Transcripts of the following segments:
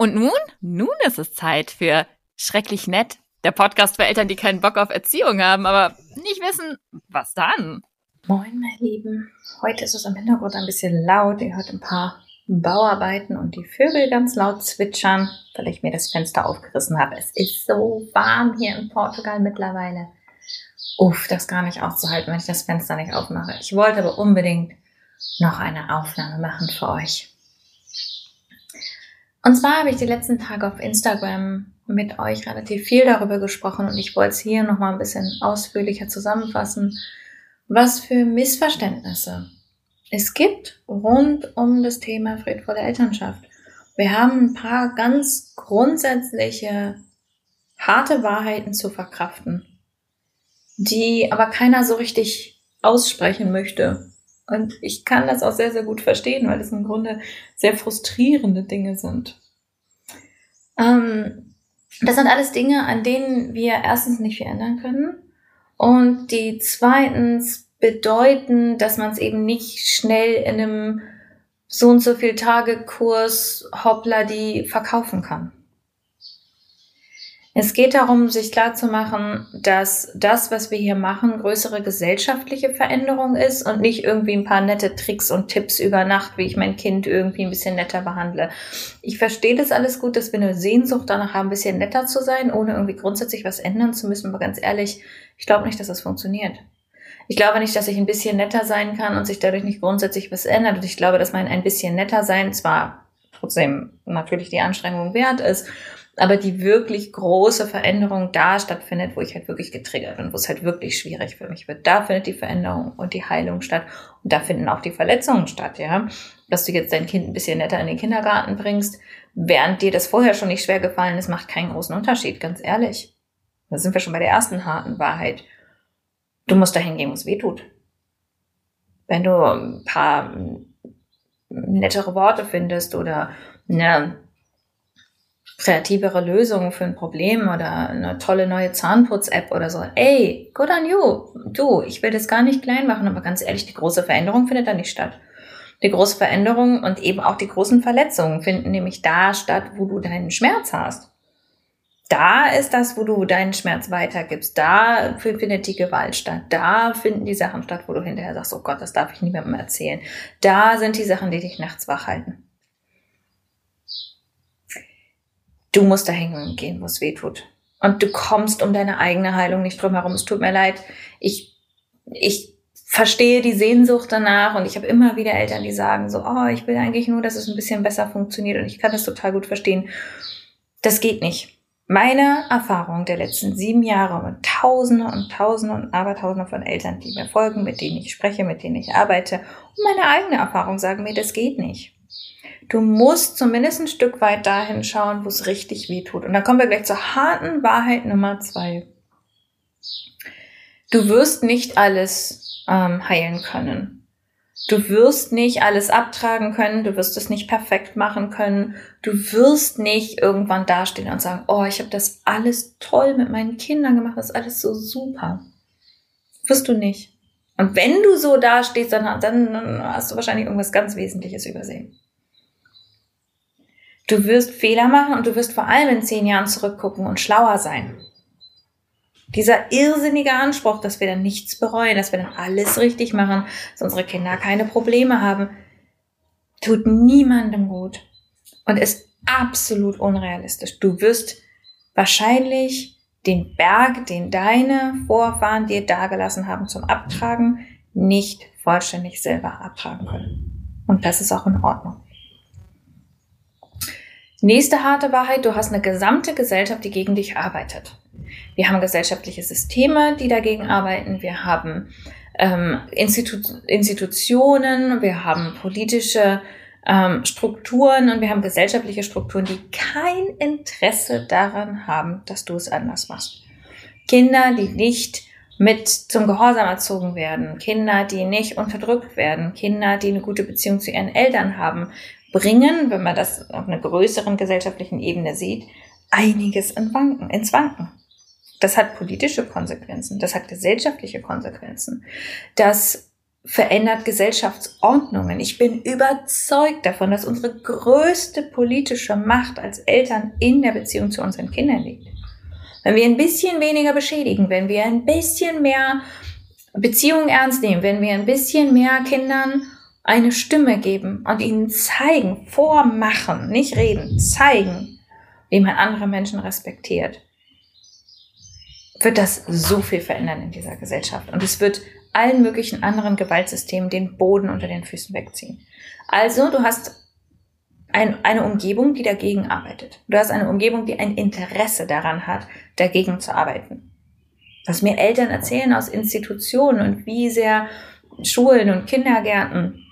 Und nun? Nun ist es Zeit für Schrecklich Nett, der Podcast für Eltern, die keinen Bock auf Erziehung haben, aber nicht wissen, was dann. Moin, meine Lieben. Heute ist es im Hintergrund ein bisschen laut. Ihr hört ein paar Bauarbeiten und die Vögel ganz laut zwitschern, weil ich mir das Fenster aufgerissen habe. Es ist so warm hier in Portugal mittlerweile. Uff, das gar nicht auszuhalten, wenn ich das Fenster nicht aufmache. Ich wollte aber unbedingt noch eine Aufnahme machen für euch. Und zwar habe ich die letzten Tage auf Instagram mit euch relativ viel darüber gesprochen und ich wollte es hier nochmal ein bisschen ausführlicher zusammenfassen, was für Missverständnisse es gibt rund um das Thema friedvolle Elternschaft. Wir haben ein paar ganz grundsätzliche, harte Wahrheiten zu verkraften, die aber keiner so richtig aussprechen möchte. Und ich kann das auch sehr, sehr gut verstehen, weil es im Grunde sehr frustrierende Dinge sind. Ähm, das sind alles Dinge, an denen wir erstens nicht viel ändern können und die zweitens bedeuten, dass man es eben nicht schnell in einem so und so viel Tage Kurs hoppla die verkaufen kann. Es geht darum, sich klarzumachen, dass das, was wir hier machen, größere gesellschaftliche Veränderung ist und nicht irgendwie ein paar nette Tricks und Tipps über Nacht, wie ich mein Kind irgendwie ein bisschen netter behandle. Ich verstehe das alles gut, dass wir eine Sehnsucht danach haben, ein bisschen netter zu sein, ohne irgendwie grundsätzlich was ändern zu müssen. Aber ganz ehrlich, ich glaube nicht, dass das funktioniert. Ich glaube nicht, dass ich ein bisschen netter sein kann und sich dadurch nicht grundsätzlich was ändert. Und ich glaube, dass mein ein bisschen netter sein zwar trotzdem natürlich die Anstrengung wert ist, aber die wirklich große Veränderung da stattfindet, wo ich halt wirklich getriggert bin, wo es halt wirklich schwierig für mich wird. Da findet die Veränderung und die Heilung statt und da finden auch die Verletzungen statt, ja. Dass du jetzt dein Kind ein bisschen netter in den Kindergarten bringst, während dir das vorher schon nicht schwer gefallen ist, macht keinen großen Unterschied, ganz ehrlich. Da sind wir schon bei der ersten harten Wahrheit. Du musst dahin gehen, wo es weh tut. Wenn du ein paar nettere Worte findest oder eine kreativere Lösungen für ein Problem oder eine tolle neue Zahnputz-App oder so. Ey, good on you. Du, ich will das gar nicht klein machen, aber ganz ehrlich, die große Veränderung findet da nicht statt. Die große Veränderung und eben auch die großen Verletzungen finden nämlich da statt, wo du deinen Schmerz hast. Da ist das, wo du deinen Schmerz weitergibst. Da findet die Gewalt statt. Da finden die Sachen statt, wo du hinterher sagst, oh Gott, das darf ich niemandem erzählen. Da sind die Sachen, die dich nachts wach halten. Du musst dahin gehen, wo es weh tut. Und du kommst um deine eigene Heilung nicht drum herum. Es tut mir leid. Ich, ich verstehe die Sehnsucht danach und ich habe immer wieder Eltern, die sagen so, oh, ich will eigentlich nur, dass es ein bisschen besser funktioniert und ich kann das total gut verstehen. Das geht nicht. Meine Erfahrung der letzten sieben Jahre mit Tausende und Tausende und Abertausende von Eltern, die mir folgen, mit denen ich spreche, mit denen ich arbeite und meine eigene Erfahrung sagen mir, das geht nicht. Du musst zumindest ein Stück weit dahin schauen, wo es richtig weh tut. Und dann kommen wir gleich zur harten Wahrheit Nummer zwei. Du wirst nicht alles ähm, heilen können. Du wirst nicht alles abtragen können, du wirst es nicht perfekt machen können, du wirst nicht irgendwann dastehen und sagen, oh, ich habe das alles toll mit meinen Kindern gemacht, das ist alles so super. Wirst du nicht. Und wenn du so dastehst, dann, dann hast du wahrscheinlich irgendwas ganz Wesentliches übersehen. Du wirst Fehler machen und du wirst vor allem in zehn Jahren zurückgucken und schlauer sein. Dieser irrsinnige Anspruch, dass wir dann nichts bereuen, dass wir dann alles richtig machen, dass unsere Kinder keine Probleme haben, tut niemandem gut und ist absolut unrealistisch. Du wirst wahrscheinlich den Berg, den deine Vorfahren dir dagelassen haben zum Abtragen, nicht vollständig selber abtragen können. Und das ist auch in Ordnung. Nächste harte Wahrheit, du hast eine gesamte Gesellschaft, die gegen dich arbeitet. Wir haben gesellschaftliche Systeme, die dagegen arbeiten. Wir haben ähm, Institu Institutionen, wir haben politische ähm, Strukturen und wir haben gesellschaftliche Strukturen, die kein Interesse daran haben, dass du es anders machst. Kinder, die nicht mit zum Gehorsam erzogen werden, Kinder, die nicht unterdrückt werden, Kinder, die eine gute Beziehung zu ihren Eltern haben, bringen, wenn man das auf einer größeren gesellschaftlichen Ebene sieht, einiges in Wanken, ins Wanken. Das hat politische Konsequenzen, das hat gesellschaftliche Konsequenzen. Das verändert Gesellschaftsordnungen. Ich bin überzeugt davon, dass unsere größte politische Macht als Eltern in der Beziehung zu unseren Kindern liegt. Wenn wir ein bisschen weniger beschädigen, wenn wir ein bisschen mehr Beziehungen ernst nehmen, wenn wir ein bisschen mehr Kindern eine Stimme geben und ihnen zeigen, vormachen, nicht reden, zeigen, wie man andere Menschen respektiert, wird das so viel verändern in dieser Gesellschaft. Und es wird allen möglichen anderen Gewaltsystemen den Boden unter den Füßen wegziehen. Also, du hast ein, eine Umgebung, die dagegen arbeitet. Du hast eine Umgebung, die ein Interesse daran hat, dagegen zu arbeiten. Was mir Eltern erzählen aus Institutionen und wie sehr Schulen und Kindergärten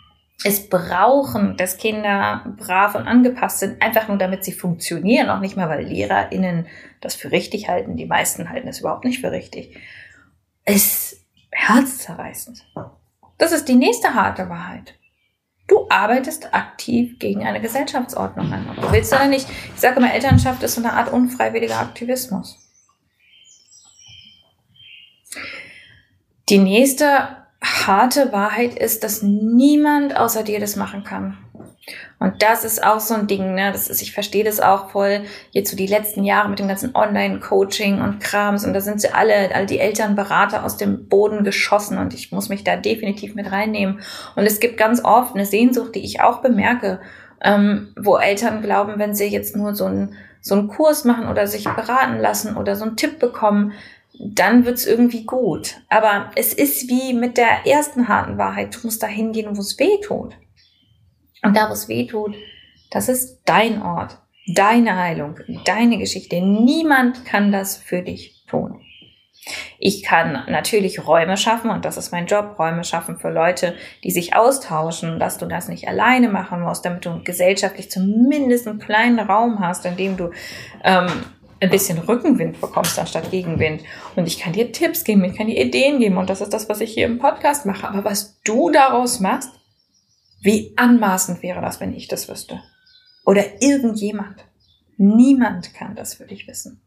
es brauchen, dass Kinder brav und angepasst sind, einfach nur damit sie funktionieren, auch nicht mal, weil LehrerInnen das für richtig halten. Die meisten halten es überhaupt nicht für richtig. Ist herzzerreißend. Das ist die nächste harte Wahrheit. Du arbeitest aktiv gegen eine Gesellschaftsordnung an. Du willst oder nicht. Ich sage immer, Elternschaft ist so eine Art unfreiwilliger Aktivismus. Die nächste harte Wahrheit ist, dass niemand außer dir das machen kann. Und das ist auch so ein Ding, ne? Das ist, ich verstehe das auch voll. Jetzt so die letzten Jahre mit dem ganzen Online-Coaching und Krams und da sind sie alle, all die Elternberater aus dem Boden geschossen und ich muss mich da definitiv mit reinnehmen. Und es gibt ganz oft eine Sehnsucht, die ich auch bemerke, ähm, wo Eltern glauben, wenn sie jetzt nur so einen so einen Kurs machen oder sich beraten lassen oder so einen Tipp bekommen, dann wird's irgendwie gut. Aber es ist wie mit der ersten harten Wahrheit. Du musst da hingehen, wo es weh tut. Und da, wo es weh tut, das ist dein Ort, deine Heilung, deine Geschichte. Niemand kann das für dich tun. Ich kann natürlich Räume schaffen und das ist mein Job, Räume schaffen für Leute, die sich austauschen, dass du das nicht alleine machen musst, damit du gesellschaftlich zumindest einen kleinen Raum hast, in dem du ähm, ein bisschen Rückenwind bekommst anstatt Gegenwind. Und ich kann dir Tipps geben, ich kann dir Ideen geben und das ist das, was ich hier im Podcast mache. Aber was du daraus machst, wie anmaßend wäre das, wenn ich das wüsste? Oder irgendjemand. Niemand kann das für dich wissen.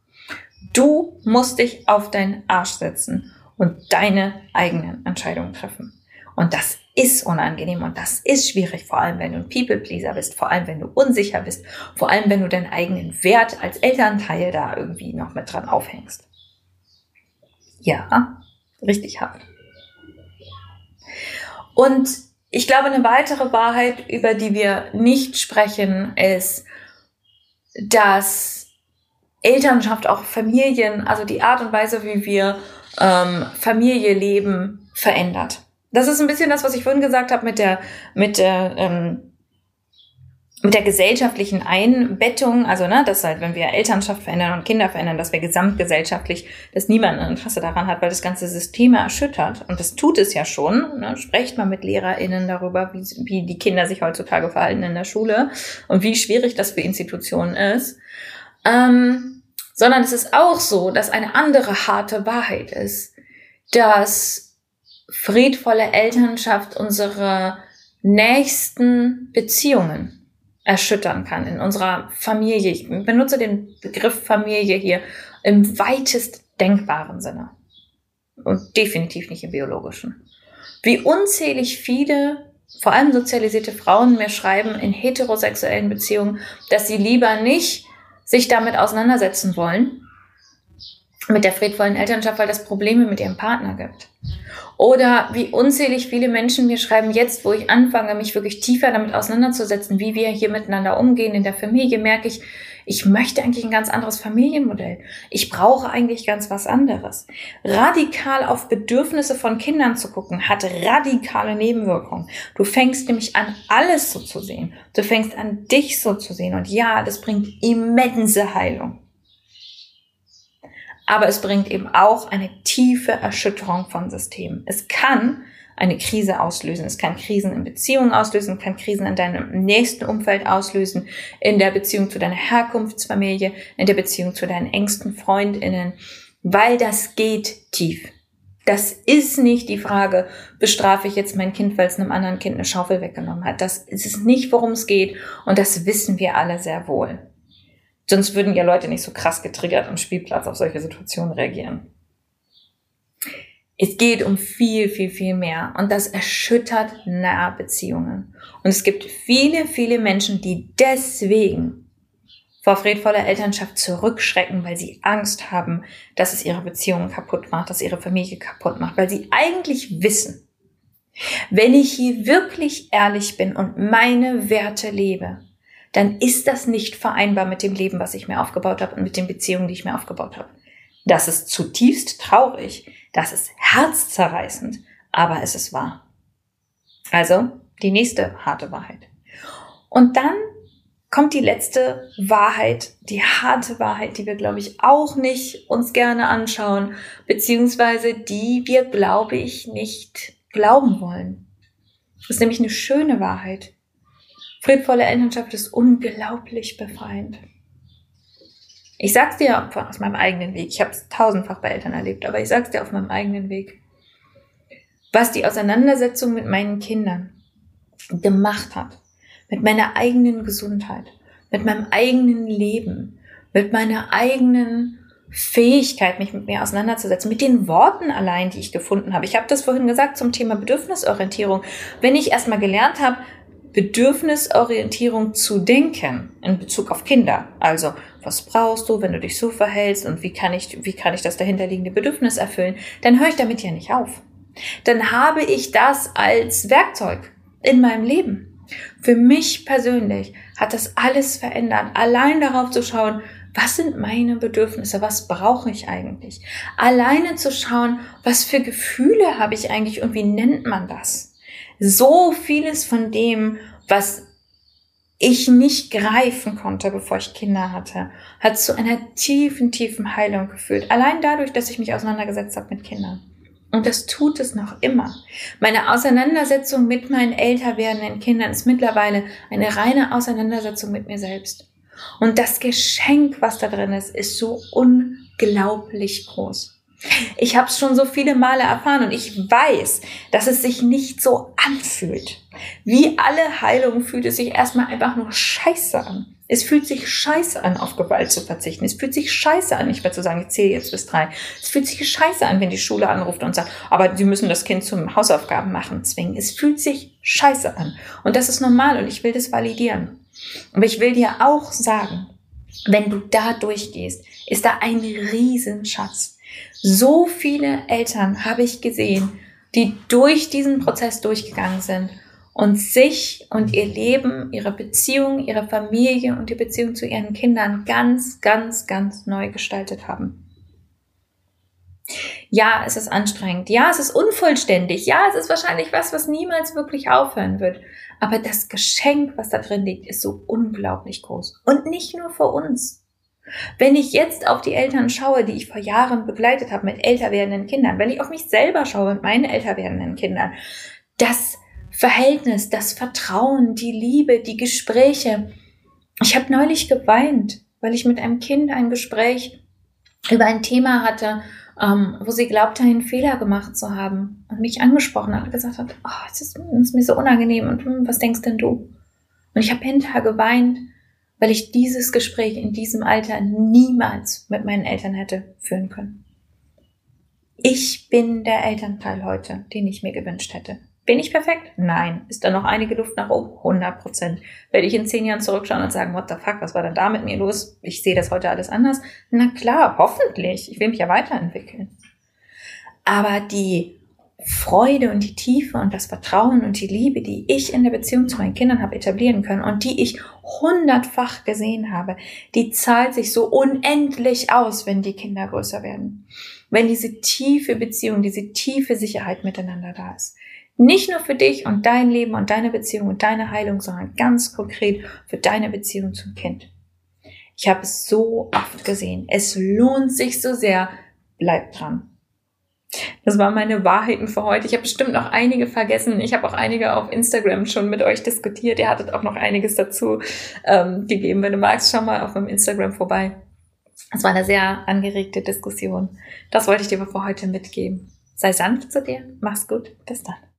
Du musst dich auf deinen Arsch setzen und deine eigenen Entscheidungen treffen. Und das ist unangenehm und das ist schwierig, vor allem wenn du ein People-Pleaser bist, vor allem wenn du unsicher bist, vor allem wenn du deinen eigenen Wert als Elternteil da irgendwie noch mit dran aufhängst. Ja, richtig hart. Und ich glaube, eine weitere Wahrheit, über die wir nicht sprechen, ist, dass Elternschaft auch Familien, also die Art und Weise, wie wir ähm, Familie leben, verändert. Das ist ein bisschen das, was ich vorhin gesagt habe mit der, mit der, ähm, mit der gesellschaftlichen Einbettung, also ne, dass halt, wenn wir Elternschaft verändern und Kinder verändern, dass wir gesamtgesellschaftlich, dass niemand ein Interesse daran hat, weil das ganze System erschüttert. Und das tut es ja schon. Ne? Sprecht mal mit LehrerInnen darüber, wie, wie die Kinder sich heutzutage verhalten in der Schule und wie schwierig das für Institutionen ist. Ähm, sondern es ist auch so, dass eine andere harte Wahrheit ist, dass friedvolle Elternschaft unsere nächsten Beziehungen erschüttern kann in unserer Familie. Ich benutze den Begriff Familie hier im weitest denkbaren Sinne und definitiv nicht im biologischen. Wie unzählig viele, vor allem sozialisierte Frauen mir schreiben in heterosexuellen Beziehungen, dass sie lieber nicht sich damit auseinandersetzen wollen, mit der friedvollen Elternschaft, weil das Probleme mit ihrem Partner gibt. Oder wie unzählig viele Menschen mir schreiben, jetzt, wo ich anfange, mich wirklich tiefer damit auseinanderzusetzen, wie wir hier miteinander umgehen in der Familie, merke ich, ich möchte eigentlich ein ganz anderes Familienmodell. Ich brauche eigentlich ganz was anderes. Radikal auf Bedürfnisse von Kindern zu gucken, hat radikale Nebenwirkungen. Du fängst nämlich an, alles so zu sehen. Du fängst an, dich so zu sehen. Und ja, das bringt immense Heilung aber es bringt eben auch eine tiefe Erschütterung von Systemen. Es kann eine Krise auslösen. Es kann Krisen in Beziehungen auslösen, kann Krisen in deinem nächsten Umfeld auslösen, in der Beziehung zu deiner Herkunftsfamilie, in der Beziehung zu deinen engsten Freundinnen, weil das geht tief. Das ist nicht die Frage, bestrafe ich jetzt mein Kind, weil es einem anderen Kind eine Schaufel weggenommen hat. Das ist nicht, worum es geht und das wissen wir alle sehr wohl. Sonst würden ja Leute nicht so krass getriggert am Spielplatz auf solche Situationen reagieren. Es geht um viel, viel, viel mehr. Und das erschüttert nahe Beziehungen. Und es gibt viele, viele Menschen, die deswegen vor friedvoller Elternschaft zurückschrecken, weil sie Angst haben, dass es ihre Beziehungen kaputt macht, dass ihre Familie kaputt macht, weil sie eigentlich wissen, wenn ich hier wirklich ehrlich bin und meine Werte lebe, dann ist das nicht vereinbar mit dem Leben, was ich mir aufgebaut habe und mit den Beziehungen, die ich mir aufgebaut habe. Das ist zutiefst traurig, das ist herzzerreißend, aber es ist wahr. Also die nächste harte Wahrheit. Und dann kommt die letzte Wahrheit, die harte Wahrheit, die wir, glaube ich, auch nicht uns gerne anschauen, beziehungsweise die wir, glaube ich, nicht glauben wollen. Das ist nämlich eine schöne Wahrheit. Friedvolle Elternschaft ist unglaublich befreiend. Ich sag's dir aus meinem eigenen Weg. Ich habe es tausendfach bei Eltern erlebt, aber ich sag's dir auf meinem eigenen Weg. Was die Auseinandersetzung mit meinen Kindern gemacht hat, mit meiner eigenen Gesundheit, mit meinem eigenen Leben, mit meiner eigenen Fähigkeit, mich mit mir auseinanderzusetzen, mit den Worten allein, die ich gefunden habe. Ich habe das vorhin gesagt zum Thema Bedürfnisorientierung. Wenn ich erstmal gelernt habe, Bedürfnisorientierung zu denken in Bezug auf Kinder. Also, was brauchst du, wenn du dich so verhältst und wie kann ich, wie kann ich das dahinterliegende Bedürfnis erfüllen? Dann höre ich damit ja nicht auf. Dann habe ich das als Werkzeug in meinem Leben. Für mich persönlich hat das alles verändert. Allein darauf zu schauen, was sind meine Bedürfnisse? Was brauche ich eigentlich? Alleine zu schauen, was für Gefühle habe ich eigentlich und wie nennt man das? So vieles von dem, was ich nicht greifen konnte, bevor ich Kinder hatte, hat zu einer tiefen, tiefen Heilung geführt. Allein dadurch, dass ich mich auseinandergesetzt habe mit Kindern. Und das tut es noch immer. Meine Auseinandersetzung mit meinen älter werdenden Kindern ist mittlerweile eine reine Auseinandersetzung mit mir selbst. Und das Geschenk, was da drin ist, ist so unglaublich groß. Ich habe es schon so viele Male erfahren und ich weiß, dass es sich nicht so anfühlt. Wie alle Heilungen fühlt es sich erstmal einfach nur scheiße an. Es fühlt sich scheiße an, auf Gewalt zu verzichten. Es fühlt sich scheiße an, nicht mehr zu sagen, ich zähle jetzt bis drei. Es fühlt sich scheiße an, wenn die Schule anruft und sagt, aber sie müssen das Kind zum Hausaufgaben machen zwingen. Es fühlt sich scheiße an. Und das ist normal und ich will das validieren. Aber ich will dir auch sagen, wenn du da durchgehst, ist da ein Riesenschatz. So viele Eltern habe ich gesehen, die durch diesen Prozess durchgegangen sind und sich und ihr Leben, ihre Beziehung, ihre Familie und die Beziehung zu ihren Kindern ganz, ganz, ganz neu gestaltet haben. Ja, es ist anstrengend. Ja, es ist unvollständig. Ja, es ist wahrscheinlich was, was niemals wirklich aufhören wird. Aber das Geschenk, was da drin liegt, ist so unglaublich groß. Und nicht nur für uns. Wenn ich jetzt auf die Eltern schaue, die ich vor Jahren begleitet habe mit älter werdenden Kindern, wenn ich auf mich selber schaue mit meinen älter werdenden Kindern, das Verhältnis, das Vertrauen, die Liebe, die Gespräche. Ich habe neulich geweint, weil ich mit einem Kind ein Gespräch über ein Thema hatte, ähm, wo sie glaubte, einen Fehler gemacht zu haben und mich angesprochen hat und gesagt hat, oh, es ist, ist mir so unangenehm und hm, was denkst denn du? Und ich habe hinterher geweint, weil ich dieses Gespräch in diesem Alter niemals mit meinen Eltern hätte führen können. Ich bin der Elternteil heute, den ich mir gewünscht hätte. Bin ich perfekt? Nein. Ist da noch einige Luft nach oben? 100 Prozent. Werde ich in zehn Jahren zurückschauen und sagen, what the fuck, was war denn da mit mir los? Ich sehe das heute alles anders. Na klar, hoffentlich. Ich will mich ja weiterentwickeln. Aber die Freude und die Tiefe und das Vertrauen und die Liebe, die ich in der Beziehung zu meinen Kindern habe etablieren können und die ich hundertfach gesehen habe, die zahlt sich so unendlich aus, wenn die Kinder größer werden. Wenn diese tiefe Beziehung, diese tiefe Sicherheit miteinander da ist. Nicht nur für dich und dein Leben und deine Beziehung und deine Heilung, sondern ganz konkret für deine Beziehung zum Kind. Ich habe es so oft gesehen. Es lohnt sich so sehr. Bleib dran. Das waren meine Wahrheiten für heute. Ich habe bestimmt noch einige vergessen. Ich habe auch einige auf Instagram schon mit euch diskutiert. Ihr hattet auch noch einiges dazu ähm, gegeben. Wenn du magst, schau mal auf meinem Instagram vorbei. Es war eine sehr angeregte Diskussion. Das wollte ich dir für heute mitgeben. Sei sanft zu dir. Mach's gut. Bis dann.